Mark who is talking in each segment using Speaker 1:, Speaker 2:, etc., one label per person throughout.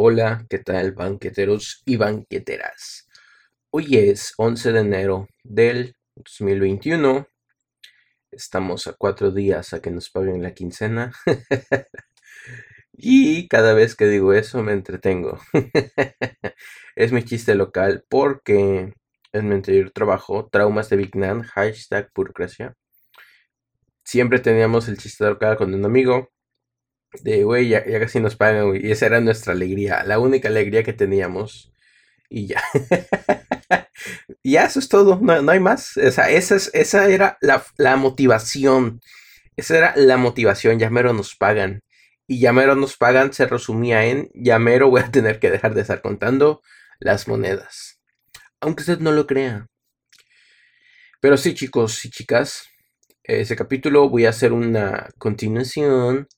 Speaker 1: Hola, ¿qué tal banqueteros y banqueteras? Hoy es 11 de enero del 2021. Estamos a cuatro días a que nos paguen la quincena. y cada vez que digo eso me entretengo. es mi chiste local porque en mi anterior trabajo, Traumas de Vignan, hashtag burocracia, siempre teníamos el chiste local con un amigo de, güey, ya, casi nos pagan, güey. Y esa era nuestra alegría, la única alegría que teníamos. Y ya. ya, eso es todo, no, hay más. esa, esa era la, motivación. Esa era la motivación, ya nos pagan. Y ya mero nos pagan se resumía en, ya voy a tener que dejar de estar contando las monedas. Aunque usted no lo crea. Pero sí, chicos y chicas, ese capítulo voy a hacer una continuación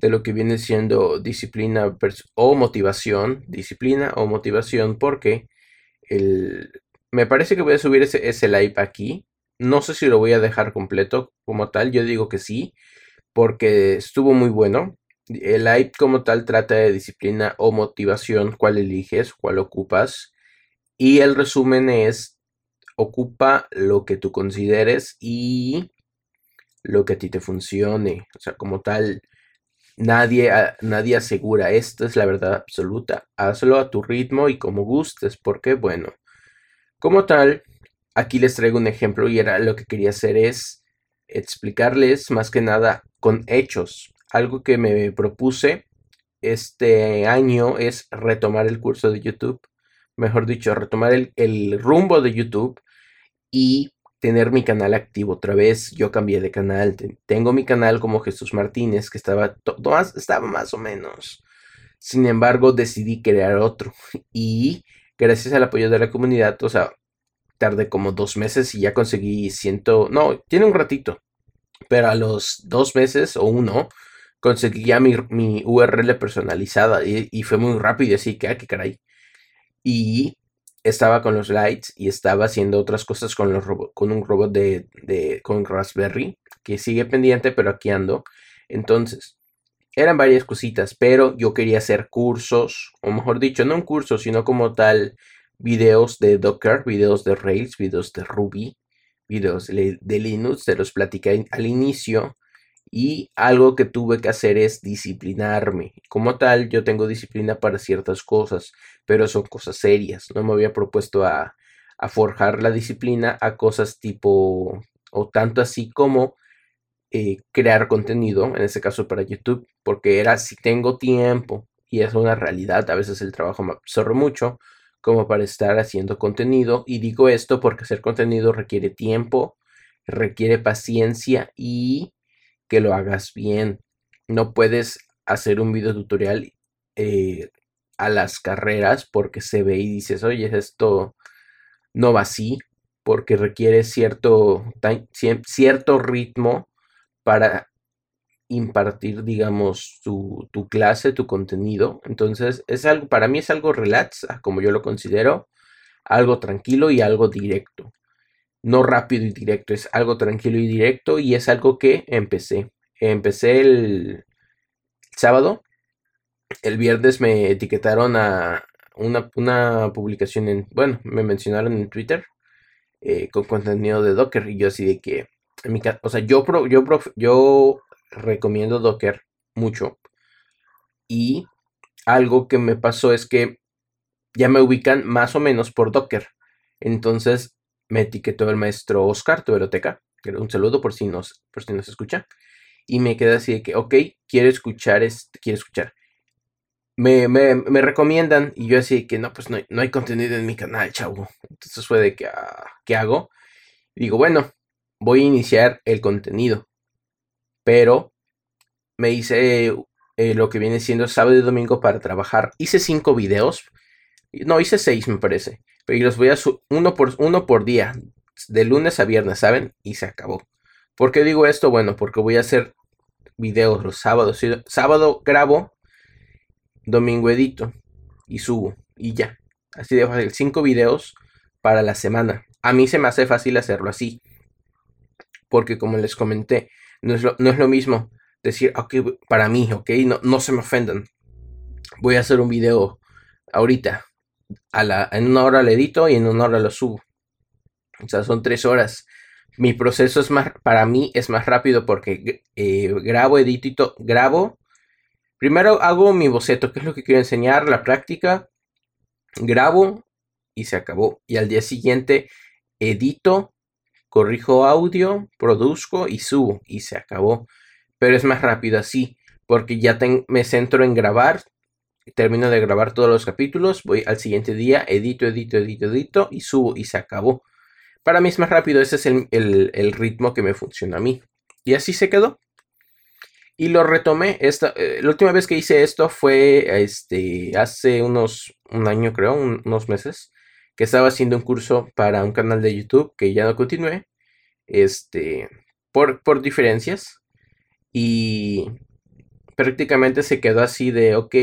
Speaker 1: de lo que viene siendo disciplina o motivación, disciplina o motivación, porque el, me parece que voy a subir ese, ese live aquí. No sé si lo voy a dejar completo como tal, yo digo que sí, porque estuvo muy bueno. El live como tal trata de disciplina o motivación, cuál eliges, cuál ocupas. Y el resumen es, ocupa lo que tú consideres y lo que a ti te funcione. O sea, como tal, Nadie, nadie asegura, esta es la verdad absoluta. Hazlo a tu ritmo y como gustes, porque bueno, como tal, aquí les traigo un ejemplo y era lo que quería hacer es explicarles más que nada con hechos. Algo que me propuse este año es retomar el curso de YouTube, mejor dicho, retomar el, el rumbo de YouTube y tener mi canal activo otra vez. Yo cambié de canal. Tengo mi canal como Jesús Martínez, que estaba, más, estaba más o menos. Sin embargo, decidí crear otro. Y gracias al apoyo de la comunidad, o sea, tardé como dos meses y ya conseguí ciento... No, tiene un ratito. Pero a los dos meses o uno, conseguí ya mi, mi URL personalizada y, y, fue muy rápido, así que, ah, qué caray. Y estaba con los lights y estaba haciendo otras cosas con, los con un robot de, de, con Raspberry que sigue pendiente, pero aquí ando. Entonces, eran varias cositas, pero yo quería hacer cursos, o mejor dicho, no un curso, sino como tal videos de Docker, videos de Rails, videos de Ruby, videos de Linux, se los platicé al inicio. Y algo que tuve que hacer es disciplinarme. Como tal, yo tengo disciplina para ciertas cosas, pero son cosas serias. No me había propuesto a, forjar la disciplina a cosas tipo, o tanto así como eh, crear contenido, en este caso para YouTube, porque era si tengo tiempo, y es una realidad, a veces el trabajo me absorbe mucho, como para estar haciendo contenido. Y digo esto porque hacer contenido requiere tiempo, requiere paciencia y que lo hagas bien. No puedes hacer un video tutorial eh, a las carreras porque se ve y dices, oye, esto no va así, porque requiere cierto, cierto ritmo para impartir, digamos, tu, tu, clase, tu contenido. Entonces, es algo, para mí es algo relax, como yo lo considero, algo tranquilo y algo directo no rápido y directo, es algo tranquilo y directo y es algo que empecé. Empecé el sábado, el viernes me etiquetaron a una, publicación en, bueno, me mencionaron en Twitter eh, con contenido de Docker y yo así de que, mi, o sea, yo, yo, yo recomiendo Docker mucho y algo que me pasó es que ya me ubican más o menos por Docker. Entonces me etiquetó el maestro Oscar Tuberoteca, un saludo por si nos, por si nos escucha, y me quedé así de que, ok, quiero escuchar, este, quiero escuchar. Me, me, recomiendan y yo así de que no, pues no no hay, contenido en mi canal, chavo. Entonces fue de que, ah, ¿qué hago? digo, bueno, voy a iniciar el contenido, pero me hice eh, lo que viene siendo sábado y domingo para trabajar. Hice cinco videos, no, hice seis me parece. Pero los voy a uno por, uno por día, de lunes a viernes, ¿saben? Y se acabó. ¿Por qué digo esto? Bueno, porque voy a hacer videos los sábados. Sábado grabo, domingo edito y subo y ya. Así de fácil, cinco videos para la semana. A mí se me hace fácil hacerlo así. Porque como les comenté, no es lo, no es lo mismo decir, ok, para mí, ok, no, no se me ofendan. Voy a hacer un video ahorita. A la, en una hora lo edito y en una hora lo subo. O sea, son tres horas. Mi proceso es más, para mí es más rápido porque eh, grabo, edito, grabo. Primero hago mi boceto, que es lo que quiero enseñar, la práctica. Grabo y se acabó. Y al día siguiente edito, corrijo audio, produzco y subo y se acabó. Pero es más rápido así, porque ya me centro en grabar, termino de grabar todos los capítulos, voy al siguiente día, edito, edito, edito, edito y subo y se acabó. Para mí es más rápido, ese es el, ritmo que me funciona a mí. Y así se quedó. Y lo retomé. Esta, eh, la última vez que hice esto fue este, hace unos, un año creo, unos meses, que estaba haciendo un curso para un canal de YouTube que ya no continué, este, por, por diferencias. Y prácticamente se quedó así de, ok,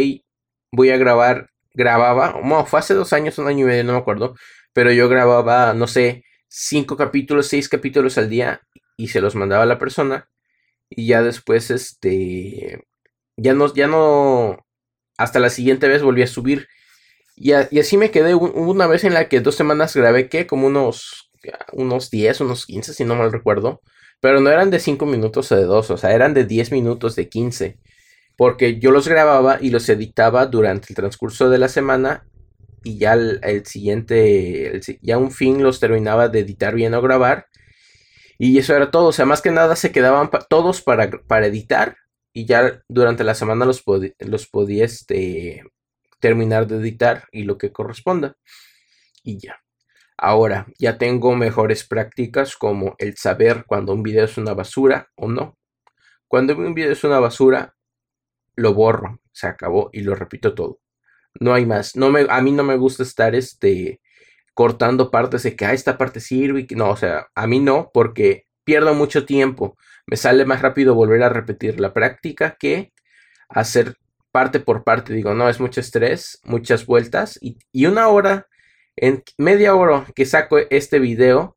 Speaker 1: voy a grabar, grababa, bueno, fue hace dos años, un año y medio, no me acuerdo, pero yo grababa, no sé, cinco capítulos, seis capítulos al día y se los mandaba a la persona y ya después, este, ya no, ya no, hasta la siguiente vez volví a subir. Y, así me quedé una vez en la que dos semanas grabé que como unos, unos 10, unos 15, si no mal recuerdo, pero no eran de 5 minutos o de 2, o sea, eran de 10 minutos, de 15 porque yo los grababa y los editaba durante el transcurso de la semana y ya el, siguiente, ya un fin los terminaba de editar bien o grabar. Y eso era todo, o sea, más que nada se quedaban todos para, para, editar y ya durante la semana los, los podía este, terminar de editar y lo que corresponda. Y ya. Ahora, ya tengo mejores prácticas como el saber cuando un video es una basura o no. Cuando un video es una basura, lo borro, se acabó y lo repito todo. No hay más. No me, a mí no me gusta estar este, cortando partes de que ah, esta parte sirve que no, o sea, a mí no, porque pierdo mucho tiempo. Me sale más rápido volver a repetir la práctica que hacer parte por parte. Digo, no, es mucho estrés, muchas vueltas y, y una hora, en media hora que saco este video,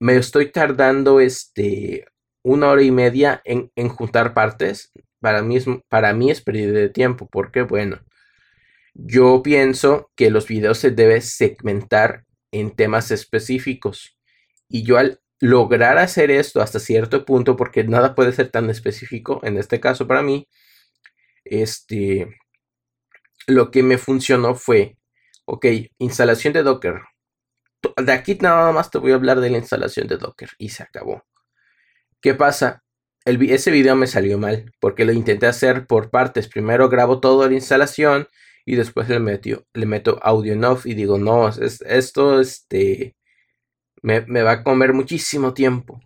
Speaker 1: me estoy tardando este una hora y media en, en juntar partes para mí es, pérdida de tiempo, porque bueno, yo pienso que los videos se deben segmentar en temas específicos. Y yo al lograr hacer esto hasta cierto punto, porque nada puede ser tan específico, en este caso para mí, este, lo que me funcionó fue, ok, instalación de Docker. De aquí nada más te voy a hablar de la instalación de Docker y se acabó. ¿Qué pasa? Ese video me salió mal porque lo intenté hacer por partes. Primero grabo toda la instalación y después le, le meto audio en off y digo, no, esto este, me, me, va a comer muchísimo tiempo.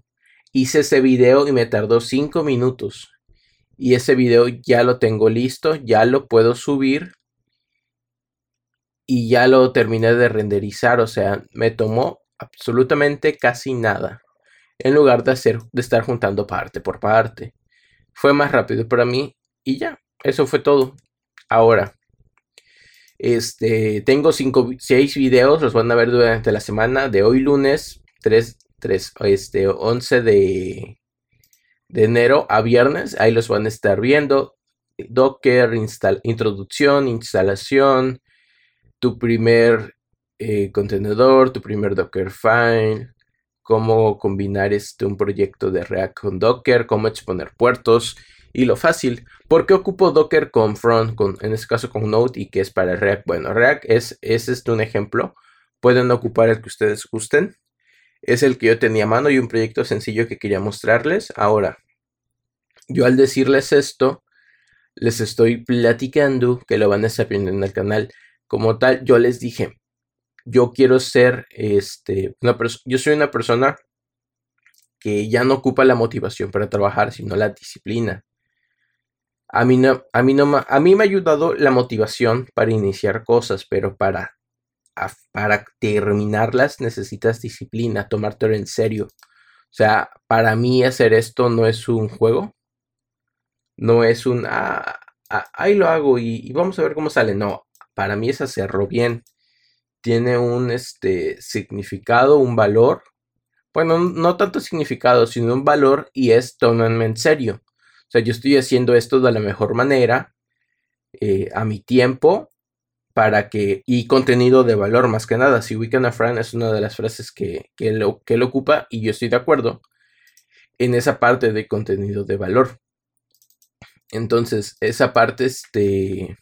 Speaker 1: Hice ese video y me tardó 5 minutos. Y ese video ya lo tengo listo, ya lo puedo subir. Y ya lo terminé de renderizar, o sea, me tomó absolutamente casi nada en lugar de, hacer, de estar juntando parte por parte. Fue más rápido para mí y ya, eso fue todo. Ahora, este, tengo 6 videos, los van a ver durante la semana de hoy lunes 3, 3 este, 11 de, de enero a viernes. Ahí los van a estar viendo. Docker, introducción, instalación, tu primer eh, contenedor, tu primer Docker file, cómo combinar este, un proyecto de React con Docker, cómo exponer puertos y lo fácil. ¿Por qué ocupo Docker con Front, con, en este caso con Node y que es para React? Bueno, React es, es este un ejemplo. Pueden ocupar el que ustedes gusten. Es el que yo tenía a mano y un proyecto sencillo que quería mostrarles. Ahora, yo al decirles esto, les estoy platicando que lo van a estar viendo en el canal. Como tal, yo les dije, yo quiero ser, este, una yo soy una persona que ya no ocupa la motivación para trabajar, sino la disciplina. A mí, no, a, mí no, a mí me ha ayudado la motivación para iniciar cosas, pero para, para terminarlas necesitas disciplina, tomártelo en serio. O sea, para mí hacer esto no es un juego, no es un, ah, ah, ahí lo hago y, y, vamos a ver cómo sale. No, para mí es hacerlo bien tiene un este, significado, un valor. Bueno, no tanto significado, sino un valor y es tomarme en serio. O sea, yo estoy haciendo esto de la mejor manera, eh, a mi tiempo, para que, y contenido de valor más que nada. Si ubican a Fran es una de las frases que, que, lo, que él ocupa y yo estoy de acuerdo en esa parte de contenido de valor. Entonces, esa parte, este,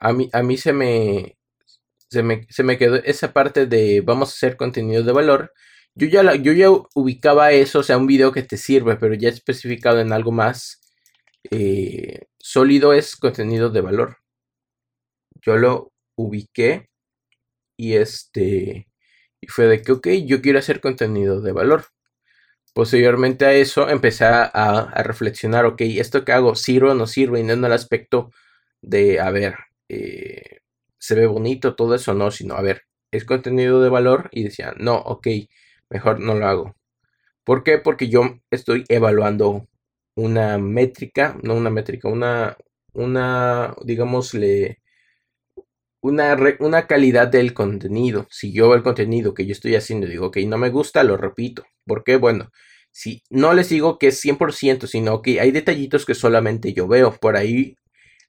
Speaker 1: a mí, a mí se me, se me, se me quedó esa parte de vamos a hacer contenido de valor. Yo ya, yo ya ubicaba eso, o sea, un video que te sirve, pero ya especificado en algo más eh, sólido es contenido de valor. Yo lo ubiqué y este, y fue de que, ok, yo quiero hacer contenido de valor. Posteriormente a eso empecé a, reflexionar, ok, esto que hago sirve o no sirve, y no en el aspecto de, a ver, eh, se ve bonito todo eso, no, sino, a ver, es contenido de valor y decía, no, ok, mejor no lo hago. ¿Por qué? Porque yo estoy evaluando una métrica, no una métrica, una, una, digámosle, una, una calidad del contenido. Si yo el contenido que yo estoy haciendo digo, ok, no me gusta, lo repito. ¿Por qué? Bueno, si no les digo que es 100%, sino que hay detallitos que solamente yo veo. Por ahí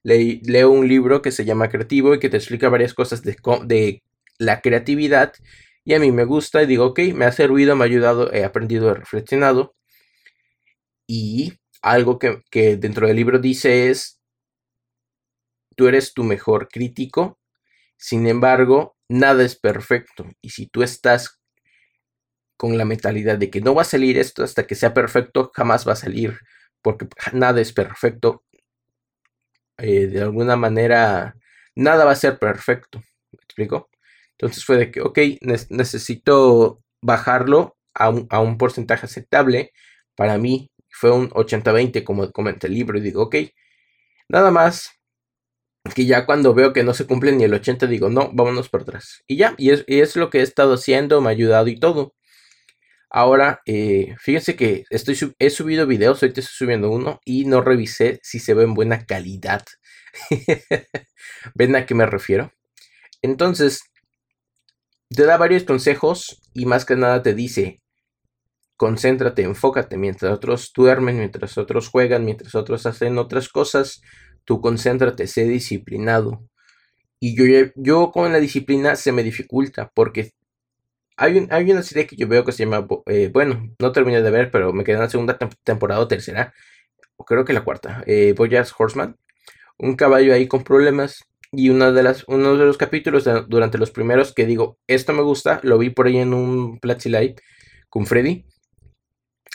Speaker 1: leo un libro que se llama Creativo y que te explica varias cosas de, la creatividad. Y a mí me gusta y digo, ok, me ha servido, me ha ayudado, he aprendido, he reflexionado. Y algo que, que dentro del libro dice es, tú eres tu mejor crítico, sin embargo, nada es perfecto. Y si tú estás con la mentalidad de que no va a salir esto hasta que sea perfecto, jamás va a salir, porque nada es perfecto. Eh, de alguna manera, nada va a ser perfecto. ¿Me explico? Entonces fue de que, ok, necesito bajarlo a un, a un porcentaje aceptable. Para mí fue un 80-20, como comenta el libro, y digo, ok, nada más que ya cuando veo que no se cumple ni el 80 digo, no, vámonos por atrás. Y ya, y es, y es lo que he estado haciendo, me ha ayudado y todo. Ahora, eh, fíjense que estoy he subido videos, ahorita estoy subiendo uno y no revisé si se ve en buena calidad. ¿Ven a qué me refiero? Entonces, te da varios consejos y más que nada te dice, concéntrate, enfócate, mientras otros duermen, mientras otros juegan, mientras otros hacen otras cosas, tú concéntrate, sé disciplinado. Y yo, yo con la disciplina se me dificulta porque hay, una serie que yo veo que se llama, eh, bueno, no terminé de ver, pero me quedé en la segunda temporada o tercera, o creo que la cuarta, eh, Boyas Horseman, un caballo ahí con problemas, y una de las, uno de los capítulos durante los primeros que digo, esto me gusta, lo vi por ahí en un Platzi Live con Freddy,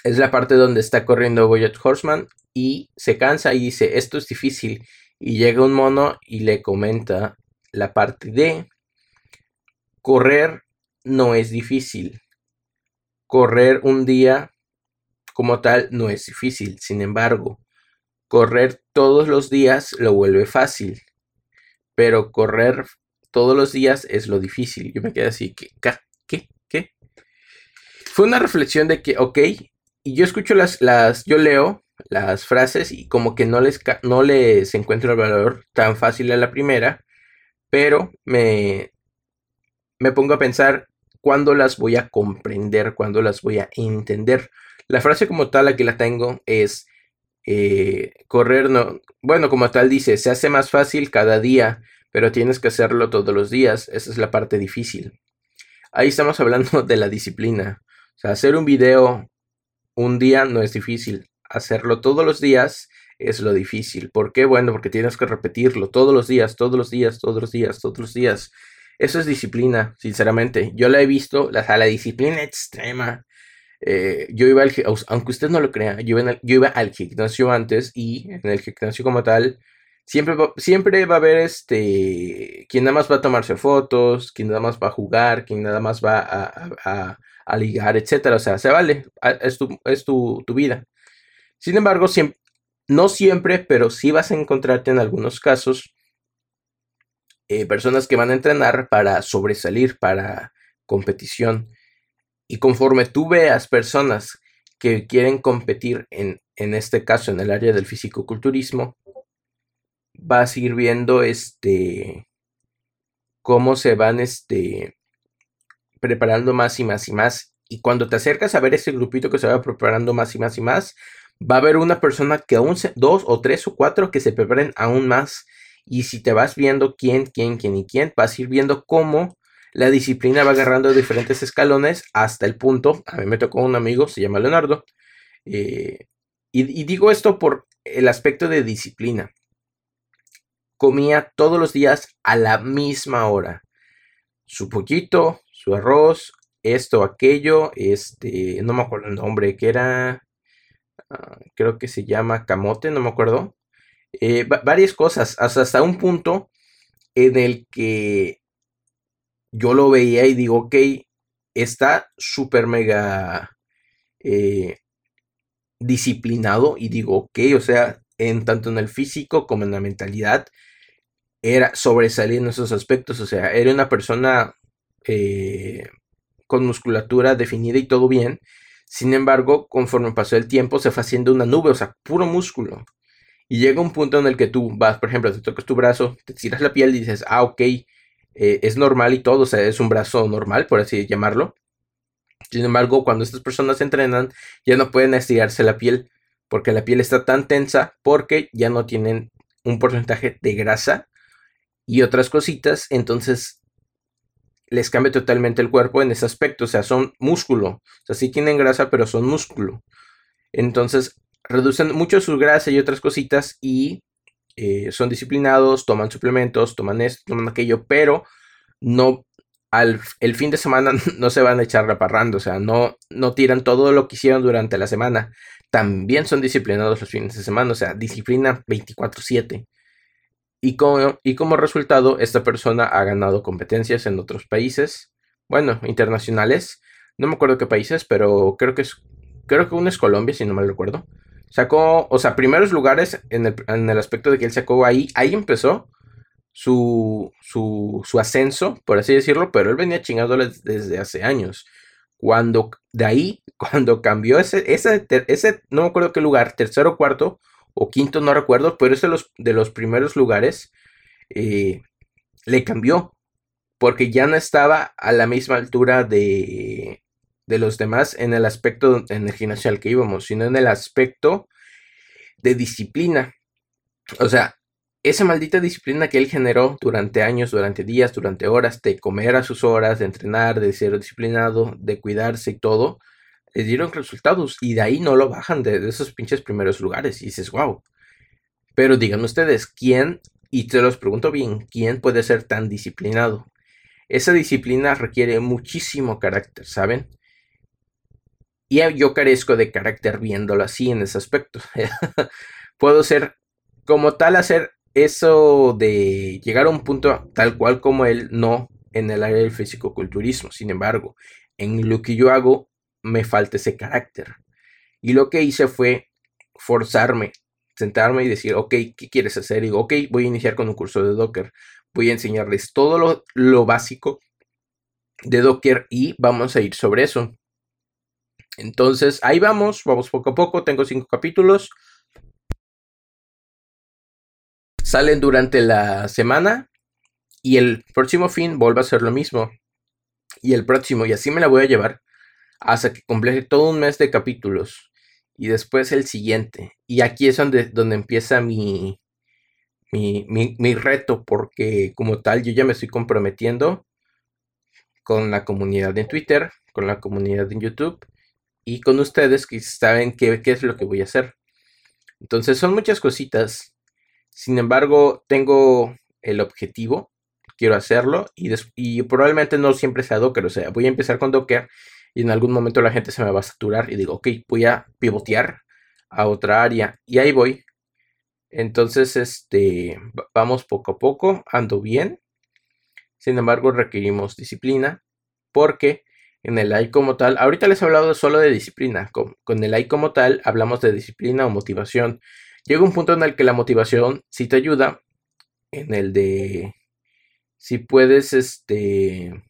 Speaker 1: es la parte donde está corriendo Boyat Horseman y se cansa y dice, esto es difícil, y llega un mono y le comenta la parte de correr no es difícil. Correr un día como tal no es difícil. Sin embargo, correr todos los días lo vuelve fácil. Pero correr todos los días es lo difícil. Yo me quedé así, ¿qué? ¿Qué? ¿Qué? Fue una reflexión de que, ok, y yo escucho las, las, yo leo las frases y como que no les, no les encuentro el valor tan fácil a la primera, pero me, me pongo a pensar cuándo las voy a comprender, cuándo las voy a entender. La frase como tal, aquí la tengo, es eh, correr, no, bueno, como tal dice, se hace más fácil cada día, pero tienes que hacerlo todos los días, esa es la parte difícil. Ahí estamos hablando de la disciplina. O sea, hacer un video un día no es difícil, hacerlo todos los días es lo difícil. ¿Por qué? Bueno, porque tienes que repetirlo todos los días, todos los días, todos los días, todos los días. Eso es disciplina, sinceramente. Yo la he visto, la, la disciplina extrema. Eh, yo iba al, aunque usted no lo crea, yo iba, yo iba al gimnasio antes y en el gimnasio como tal, siempre va, siempre va a haber este, quien nada más va a tomarse fotos, quien nada más va a jugar, quien nada más va a, a, ligar, etcétera. O sea, se vale, es tu, es tu, tu vida. Sin embargo, siempre, no siempre, pero sí vas a encontrarte en algunos casos eh, personas que van a entrenar para sobresalir, para competición. Y conforme tú veas personas que quieren competir en, en este caso en el área del fisicoculturismo, vas a ir viendo este cómo se van este preparando más y más y más. Y cuando te acercas a ver ese grupito que se va preparando más y más y más, va a haber una persona que aún, dos o tres o cuatro que se preparen aún más Y si te vas viendo quién, quién, quién y quién, vas a ir viendo cómo la disciplina va agarrando diferentes escalones hasta el punto, a mí me tocó un amigo, se llama Leonardo, eh, y, digo esto por el aspecto de disciplina. Comía todos los días a la misma hora. Su pollito, su arroz, esto, aquello, este, no me acuerdo el nombre, que era, ah, creo que se llama camote, no me acuerdo. Eh, varias cosas, hasta, un punto en el que yo lo veía y digo, ok, está súper mega eh, disciplinado y digo, ok, o sea, en tanto en el físico como en la mentalidad, era sobresalir en esos aspectos, o sea, era una persona eh, con musculatura definida y todo bien. Sin embargo, conforme pasó el tiempo, se fue haciendo una nube, o sea, puro músculo. Y llega un punto en el que tú vas, por ejemplo, te tocas tu brazo, te tiras la piel y dices, ah, ok, eh, es normal y todo, o sea, es un brazo normal, por así llamarlo. Sin embargo, cuando estas personas entrenan, ya no pueden estirarse la piel, porque la piel está tan tensa, porque ya no tienen un porcentaje de grasa y otras cositas, entonces les cambia totalmente el cuerpo en ese aspecto, o sea, son músculo, o sea, sí tienen grasa, pero son músculo. Entonces, reducen mucho su grasa y otras cositas y eh, son disciplinados, toman suplementos, toman esto, toman aquello, pero no al el fin de semana no se van a echar raparrando, o sea, no, no tiran todo lo que hicieron durante la semana. También son disciplinados los fines de semana, o sea, disciplina 24/7. Y como, y como resultado, esta persona ha ganado competencias en otros países, bueno, internacionales. No me acuerdo qué países, pero creo que es, creo que uno es Colombia, si no mal recuerdo. Sacó, o sea, primeros lugares en el, en el aspecto de que él sacó ahí, ahí empezó su, su, su ascenso, por así decirlo, pero él venía chingándoles desde hace años. Cuando, de ahí, cuando cambió ese, ese, ese, no me acuerdo qué lugar, tercero cuarto, o quinto, no recuerdo, pero es de los, de los primeros lugares, eh, le cambió, porque ya no estaba a la misma altura de, de los demás en el aspecto en el gimnasio al que íbamos, sino en el aspecto de disciplina. O sea, esa maldita disciplina que él generó durante años, durante días, durante horas, de comer a sus horas, de entrenar, de ser disciplinado, de cuidarse y todo, les dieron resultados y de ahí no lo bajan de, esos pinches primeros lugares. Y dices, wow. Pero díganme ustedes, ¿quién, y te los pregunto bien, quién puede ser tan disciplinado? Esa disciplina requiere muchísimo carácter, ¿saben? Y yo carezco de carácter viéndolo así en ese aspecto. Puedo ser como tal hacer eso de llegar a un punto tal cual como él, no en el área del físico-culturismo. Sin embargo, en lo que yo hago, me falta ese carácter. Y lo que hice fue forzarme, sentarme y decir, ok, ¿qué quieres hacer? Y digo, ok, voy a iniciar con un curso de Docker. Voy a enseñarles todo lo, lo básico de Docker y vamos a ir sobre eso. Entonces, ahí vamos, vamos poco a poco. Tengo cinco capítulos. Salen durante la semana y el próximo fin vuelve a ser lo mismo. Y el próximo, y así me la voy a llevar hasta que complete todo un mes de capítulos y después el siguiente. Y aquí es donde, donde empieza mi, mi, mi, reto, porque como tal yo ya me estoy comprometiendo con la comunidad en Twitter, con la comunidad en YouTube y con ustedes que saben qué, qué es lo que voy a hacer. Entonces son muchas cositas. Sin embargo, tengo el objetivo, quiero hacerlo y, y probablemente no siempre sea Docker, o sea, voy a empezar con Docker y en algún momento la gente se me va a saturar y digo, ok, voy a pivotear a otra área y ahí voy. Entonces, este, vamos poco a poco, ando bien. Sin embargo, requerimos disciplina porque en el AI como tal, ahorita les he hablado solo de disciplina, con, el AI como tal hablamos de disciplina o motivación. Llega un punto en el que la motivación sí te ayuda, en el de si puedes, este,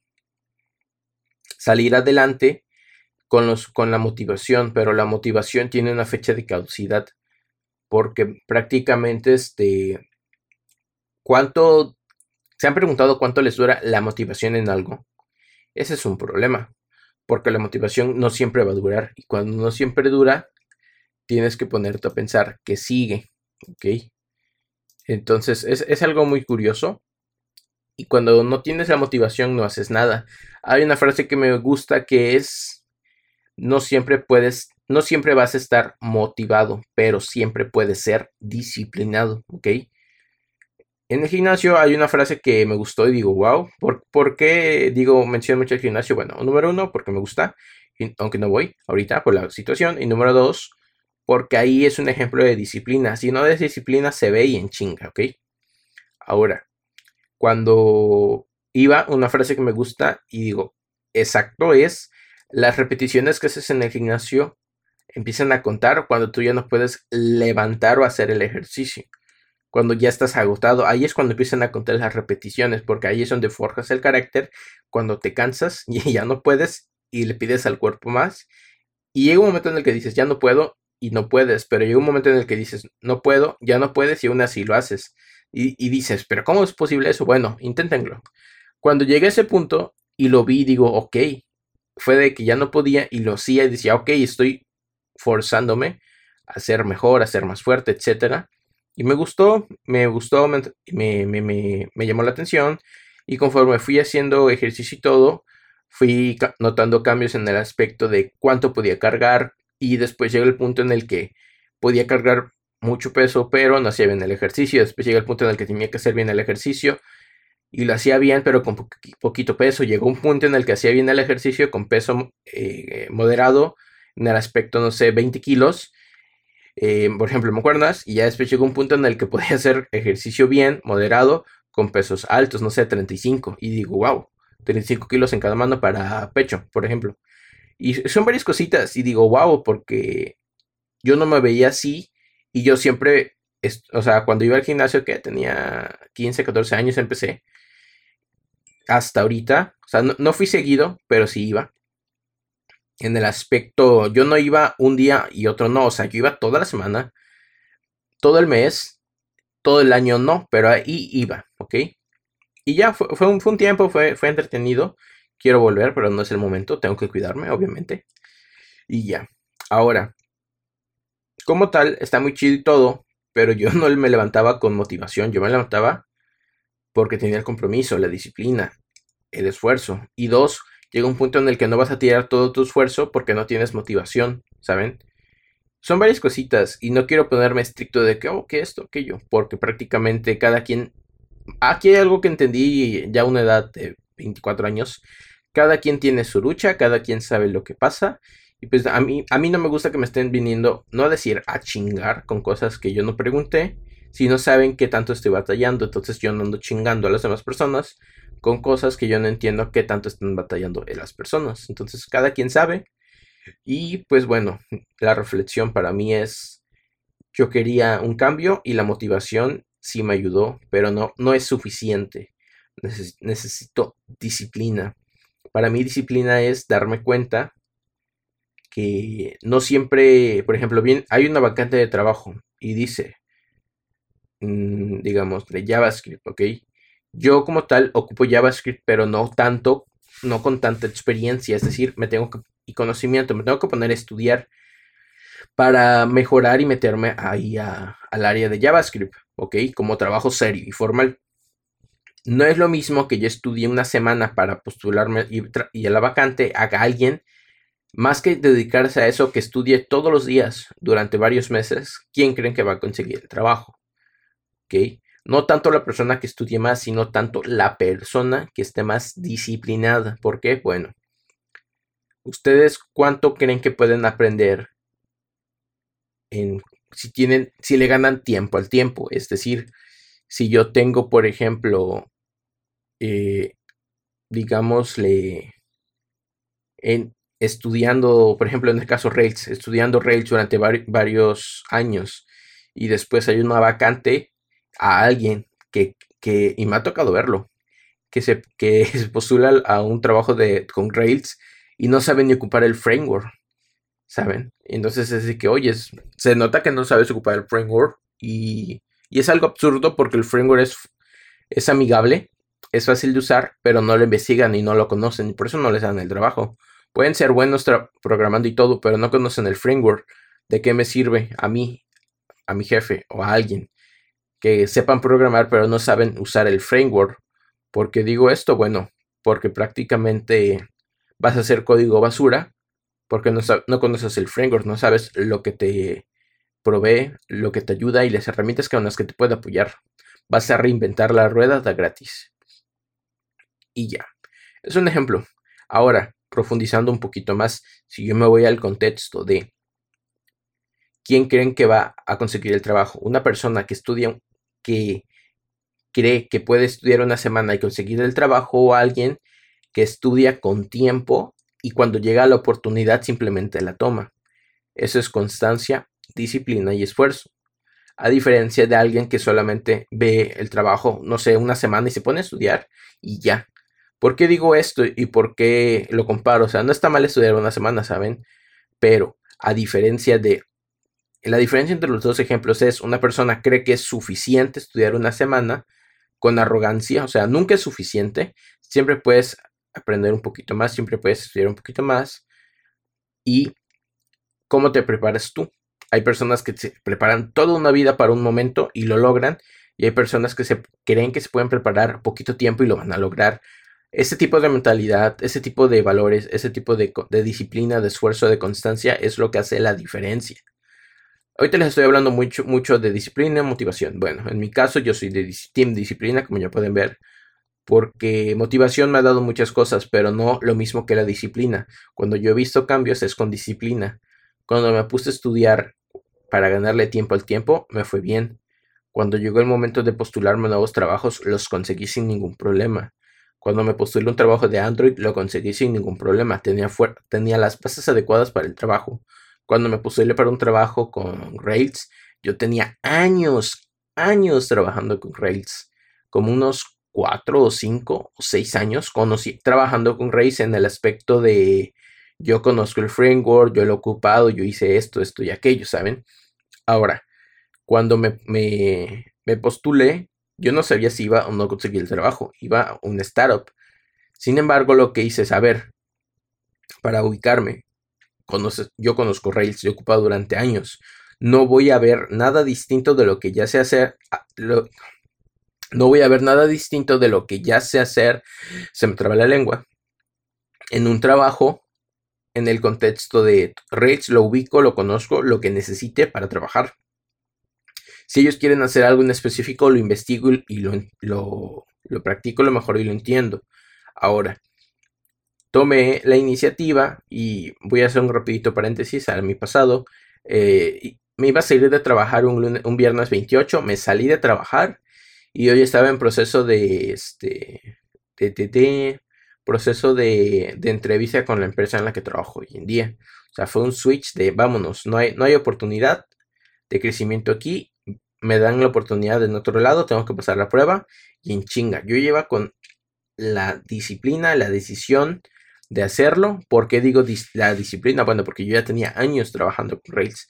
Speaker 1: salir adelante con, los, con la motivación, pero la motivación tiene una fecha de caducidad, porque prácticamente este, ¿cuánto, se han preguntado cuánto les dura la motivación en algo? Ese es un problema, porque la motivación no siempre va a durar, y cuando no siempre dura, tienes que ponerte a pensar que sigue, ¿ok? Entonces es, es algo muy curioso. Y cuando no tienes la motivación no haces nada. Hay una frase que me gusta que es, no siempre puedes, no siempre vas a estar motivado, pero siempre puedes ser disciplinado, ¿ok? En el gimnasio hay una frase que me gustó y digo, wow, ¿por, qué digo, menciono mucho el gimnasio? Bueno, número uno, porque me gusta, aunque no voy ahorita por la situación. Y número dos, porque ahí es un ejemplo de disciplina. Si no de disciplina, se ve y en chinga, ¿ok? Ahora, cuando iba, una frase que me gusta y digo, exacto, es las repeticiones que haces en el gimnasio empiezan a contar cuando tú ya no puedes levantar o hacer el ejercicio. Cuando ya estás agotado, ahí es cuando empiezan a contar las repeticiones, porque ahí es donde forjas el carácter, cuando te cansas y ya no puedes y le pides al cuerpo más. Y llega un momento en el que dices, ya no puedo y no puedes, pero llega un momento en el que dices, no puedo, ya no puedes y aún así lo haces. Y, dices, pero ¿cómo es posible eso? Bueno, inténtenlo. Cuando llegué a ese punto y lo vi, digo, ok, fue de que ya no podía y lo hacía y decía, ok, estoy forzándome a ser mejor, a ser más fuerte, etc. Y me gustó, me gustó, me, me, me, llamó la atención y conforme fui haciendo ejercicio y todo, fui notando cambios en el aspecto de cuánto podía cargar y después llegó el punto en el que podía cargar mucho peso, pero no hacía bien el ejercicio. Después llega el punto en el que tenía que hacer bien el ejercicio y lo hacía bien, pero con poquito peso. Llegó un punto en el que hacía bien el ejercicio con peso eh, moderado, en el aspecto, no sé, 20 kilos, eh, por ejemplo, me acuerdas, y ya después llegó un punto en el que podía hacer ejercicio bien, moderado, con pesos altos, no sé, 35. Y digo, wow, 35 kilos en cada mano para pecho, por ejemplo. Y son varias cositas, y digo, wow, porque yo no me veía así y yo siempre, o sea, cuando iba al gimnasio que tenía 15, 14 años empecé, hasta ahorita, o sea, no, fui seguido, pero sí iba. En el aspecto, yo no iba un día y otro no, o sea, yo iba toda la semana, todo el mes, todo el año no, pero ahí iba, ¿ok? Y ya fue, fue, un, fue un, tiempo, fue, fue entretenido. Quiero volver, pero no es el momento, tengo que cuidarme, obviamente. Y ya. Ahora, como tal, está muy chido y todo, pero yo no me levantaba con motivación, yo me levantaba porque tenía el compromiso, la disciplina, el esfuerzo. Y dos, llega un punto en el que no vas a tirar todo tu esfuerzo porque no tienes motivación, ¿saben? Son varias cositas y no quiero ponerme estricto de que, oh, que esto, aquello, porque prácticamente cada quien... Aquí hay algo que entendí ya a una edad de 24 años. Cada quien tiene su lucha, cada quien sabe lo que pasa y pues a mí, a mí no me gusta que me estén viniendo, no a decir a chingar con cosas que yo no pregunté, si no saben qué tanto estoy batallando. Entonces yo no ando chingando a las demás personas con cosas que yo no entiendo qué tanto están batallando las personas. Entonces cada quien sabe. Y pues bueno, la reflexión para mí es, yo quería un cambio y la motivación sí me ayudó, pero no, no es suficiente. necesito disciplina. Para mí disciplina es darme cuenta que no siempre, por ejemplo, bien, hay una vacante de trabajo y dice, mm, digamos, de JavaScript, ¿ok? Yo como tal ocupo JavaScript, pero no tanto, no con tanta experiencia, es decir, me tengo que, y conocimiento, me tengo que poner a estudiar para mejorar y meterme ahí al área de JavaScript, ¿ok? Como trabajo serio y formal. No es lo mismo que yo estudie una semana para postularme y, y a la vacante haga alguien más que dedicarse a eso, que estudie todos los días durante varios meses, ¿quién creen que va a conseguir el trabajo? ¿Ok? No tanto la persona que estudie más, sino tanto la persona que esté más disciplinada. ¿Por qué? Bueno, ¿ustedes cuánto creen que pueden aprender en, si tienen, si le ganan tiempo al tiempo? Es decir, si yo tengo, por ejemplo, eh, en, estudiando, por ejemplo, en el caso Rails, estudiando Rails durante varios años y después hay una vacante a alguien que, que y me ha tocado verlo, que se, que postula a un trabajo de, con Rails y no sabe ni ocupar el framework, ¿saben? Entonces es de que, oye, se nota que no sabes ocupar el framework y, y es algo absurdo porque el framework es, es amigable, es fácil de usar, pero no lo investigan y no lo conocen y por eso no les dan el trabajo. Pueden ser buenos programando y todo, pero no conocen el framework. ¿De qué me sirve a mí, a mi jefe o a alguien que sepan programar pero no saben usar el framework. ¿Por qué digo esto? Bueno, porque prácticamente vas a hacer código basura porque no, no conoces el framework, no sabes lo que te provee, lo que te ayuda y las herramientas con las que te puede apoyar. Vas a reinventar la rueda de gratis. Y ya. Es un ejemplo. Ahora, profundizando un poquito más, si yo me voy al contexto de quién creen que va a conseguir el trabajo, una persona que estudia, que cree que puede estudiar una semana y conseguir el trabajo o alguien que estudia con tiempo y cuando llega la oportunidad simplemente la toma. Eso es constancia, disciplina y esfuerzo. A diferencia de alguien que solamente ve el trabajo, no sé, una semana y se pone a estudiar y ya. ¿Por qué digo esto y por qué lo comparo? O sea, no está mal estudiar una semana, ¿saben? Pero a diferencia de... La diferencia entre los dos ejemplos es una persona cree que es suficiente estudiar una semana con arrogancia, o sea, nunca es suficiente, siempre puedes aprender un poquito más, siempre puedes estudiar un poquito más. ¿Y cómo te preparas tú? Hay personas que se preparan toda una vida para un momento y lo logran, y hay personas que se creen que se pueden preparar poquito tiempo y lo van a lograr. Ese tipo de mentalidad, ese tipo de valores, ese tipo de, disciplina, de esfuerzo, de constancia es lo que hace la diferencia. Ahorita les estoy hablando mucho, mucho de disciplina y motivación. Bueno, en mi caso yo soy de Team Disciplina, como ya pueden ver, porque motivación me ha dado muchas cosas, pero no lo mismo que la disciplina. Cuando yo he visto cambios es con disciplina. Cuando me puse a estudiar para ganarle tiempo al tiempo, me fue bien. Cuando llegó el momento de postularme a nuevos trabajos, los conseguí sin ningún problema. Cuando me postulé un trabajo de Android, lo conseguí sin ningún problema. Tenía, tenía las bases adecuadas para el trabajo. Cuando me postulé para un trabajo con Rails, yo tenía años, años trabajando con Rails. Como unos cuatro o cinco o seis años conocí, trabajando con Rails en el aspecto de yo conozco el framework, yo lo he ocupado, yo hice esto, esto y aquello, ¿saben? Ahora, cuando me, me, postulé, yo no sabía si iba o no conseguir el trabajo, iba a un startup. Sin embargo, lo que hice es saber, para ubicarme, yo conozco Rails, yo he ocupado durante años, no voy a ver nada distinto de lo que ya sé hacer, no voy a ver nada distinto de lo que ya sé hacer, se me traba la lengua, en un trabajo en el contexto de Rails, lo ubico, lo conozco, lo que necesite para trabajar. Si ellos quieren hacer algo en específico, lo investigo y lo, lo, practico lo mejor y lo entiendo. Ahora, tomé la iniciativa y voy a hacer un rapidito paréntesis a mi pasado. Eh, me iba a salir de trabajar un, un viernes 28, me salí de trabajar y hoy estaba en proceso de, este, de, proceso de, de, entrevista con la empresa en la que trabajo hoy en día. O sea, fue un switch de vámonos, no hay, no hay oportunidad de crecimiento aquí, me dan la oportunidad en otro lado, tengo que pasar la prueba y en chinga. Yo lleva con la disciplina, la decisión de hacerlo. ¿Por qué digo la disciplina? Bueno, porque yo ya tenía años trabajando con Rails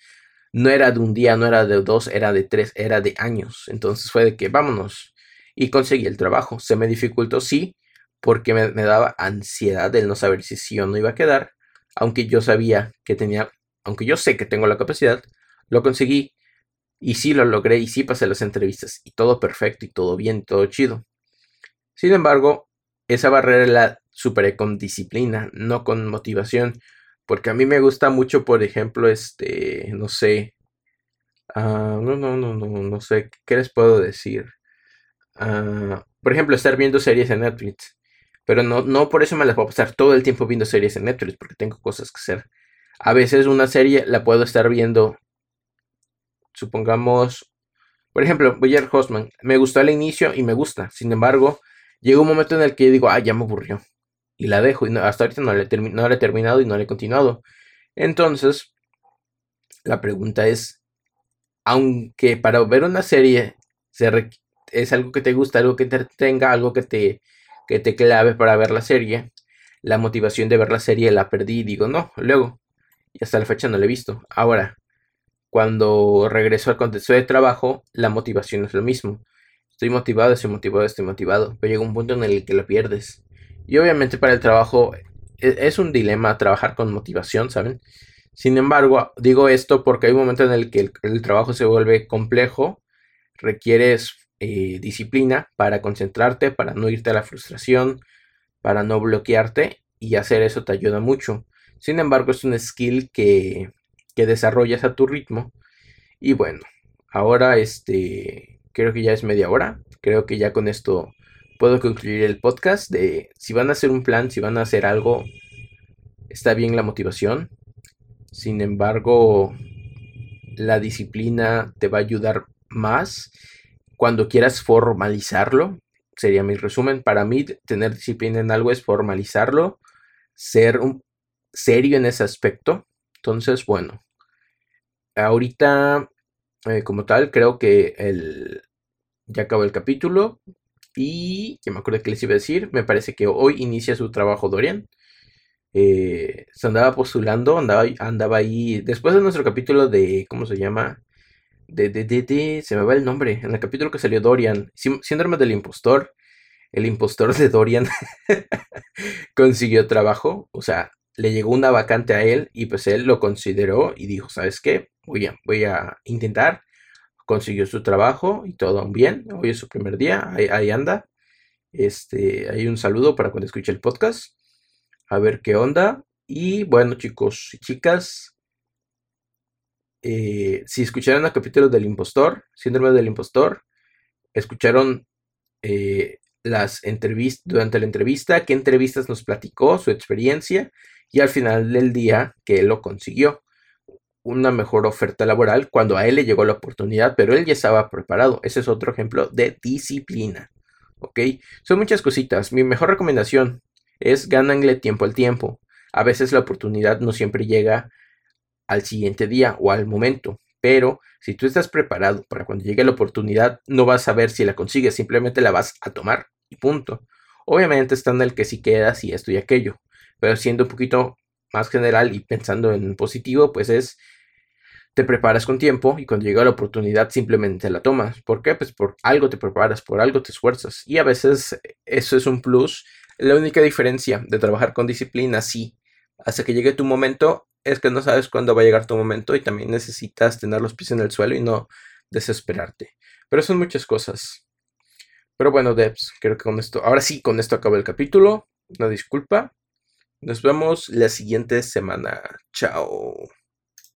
Speaker 1: no era de un día, no era de dos, era de tres, era de años. Entonces fue de que vámonos. Y conseguí el trabajo. Se me dificultó, sí, porque me, daba ansiedad el no saber si sí o no iba a quedar. Aunque yo sabía que tenía, aunque yo sé que tengo la capacidad, lo conseguí. Y sí lo logré y sí pasé las entrevistas. Y todo perfecto y todo bien, todo chido. Sin embargo, esa barrera la superé con disciplina, no con motivación. Porque a mí me gusta mucho, por ejemplo, este, no sé. Ah, no, no, no, no, no sé. ¿Qué les puedo decir? Ah, por ejemplo, estar viendo series en Netflix. Pero no, no por eso me las puedo pasar todo el tiempo viendo series en Netflix, porque tengo cosas que hacer. A veces una serie la puedo estar viendo, supongamos, por ejemplo, Boyer Hostman. Me gustó al inicio y me gusta. Sin embargo, llega un momento en el que digo, ah, ya me aburrió y la dejo. Y hasta ahorita no la, he terminado y no la he continuado. Entonces, la pregunta es, aunque para ver una serie es algo que te gusta, algo que te tenga, algo que te, que te clave para ver la serie, la motivación de ver la serie la perdí y digo, no, luego. Y hasta la fecha no la he visto. Ahora, cuando regreso al contexto de trabajo, la motivación es lo mismo. Estoy motivado, estoy motivado, estoy motivado. Pero llega un punto en el que lo pierdes. Y obviamente para el trabajo e, es un dilema trabajar con motivación, ¿saben? Sin embargo, digo esto porque hay un momento en el que el, trabajo se vuelve complejo, requieres eh, disciplina para concentrarte, para no irte a la frustración, para no bloquearte y hacer eso te ayuda mucho. Sin embargo, es un skill que, que desarrollas a tu ritmo. Y bueno, ahora este creo que ya es media hora. Creo que ya con esto puedo concluir el podcast de si van a hacer un plan, si van a hacer algo, está bien la motivación. Sin embargo, la disciplina te va a ayudar más cuando quieras formalizarlo. Sería mi resumen. Para mí, tener disciplina en algo es formalizarlo, ser un serio en ese aspecto. Entonces, bueno, ahorita, eh, como tal, creo que el, ya acabó el capítulo. Y que me acuerdo que les iba a decir, me parece que hoy inicia su trabajo Dorian. Eh, se andaba postulando, andaba, andaba ahí. Después de nuestro capítulo de. ¿Cómo se llama? De, de, de, de, se me va el nombre. En el capítulo que salió Dorian, síndrome del impostor. El impostor de Dorian consiguió trabajo. O sea, le llegó una vacante a él y pues él lo consideró y dijo, ¿sabes qué? Voy a, voy a intentar consiguió su trabajo y todo bien. Hoy es su primer día, ahí, anda. Este, hay un saludo para cuando escuche el podcast. A ver qué onda. Y bueno, chicos y chicas, eh, si escucharon el capítulo del impostor, síndrome del impostor, escucharon eh, las entrevistas, durante la entrevista, qué entrevistas nos platicó, su experiencia, y al final del día que él lo consiguió una mejor oferta laboral cuando a él le llegó la oportunidad, pero él ya estaba preparado. Ese es otro ejemplo de disciplina. ¿Ok? Son muchas cositas. Mi mejor recomendación es gánanle tiempo al tiempo. A veces la oportunidad no siempre llega al siguiente día o al momento, pero si tú estás preparado para cuando llegue la oportunidad, no vas a ver si la consigues, simplemente la vas a tomar y punto. Obviamente está en el que si quedas y esto y aquello, pero siendo un poquito más general y pensando en positivo, pues es te preparas con tiempo y cuando llega la oportunidad simplemente la tomas. ¿Por qué? Pues por algo te preparas, por algo te esfuerzas. Y a veces eso es un plus. La única diferencia de trabajar con disciplina, sí, hasta que llegue tu momento, es que no sabes cuándo va a llegar tu momento y también necesitas tener los pies en el suelo y no desesperarte. Pero son muchas cosas. Pero bueno, Debs, creo que con esto, ahora sí, con esto acabo el capítulo. Una disculpa. Nos vemos la siguiente semana. Chao.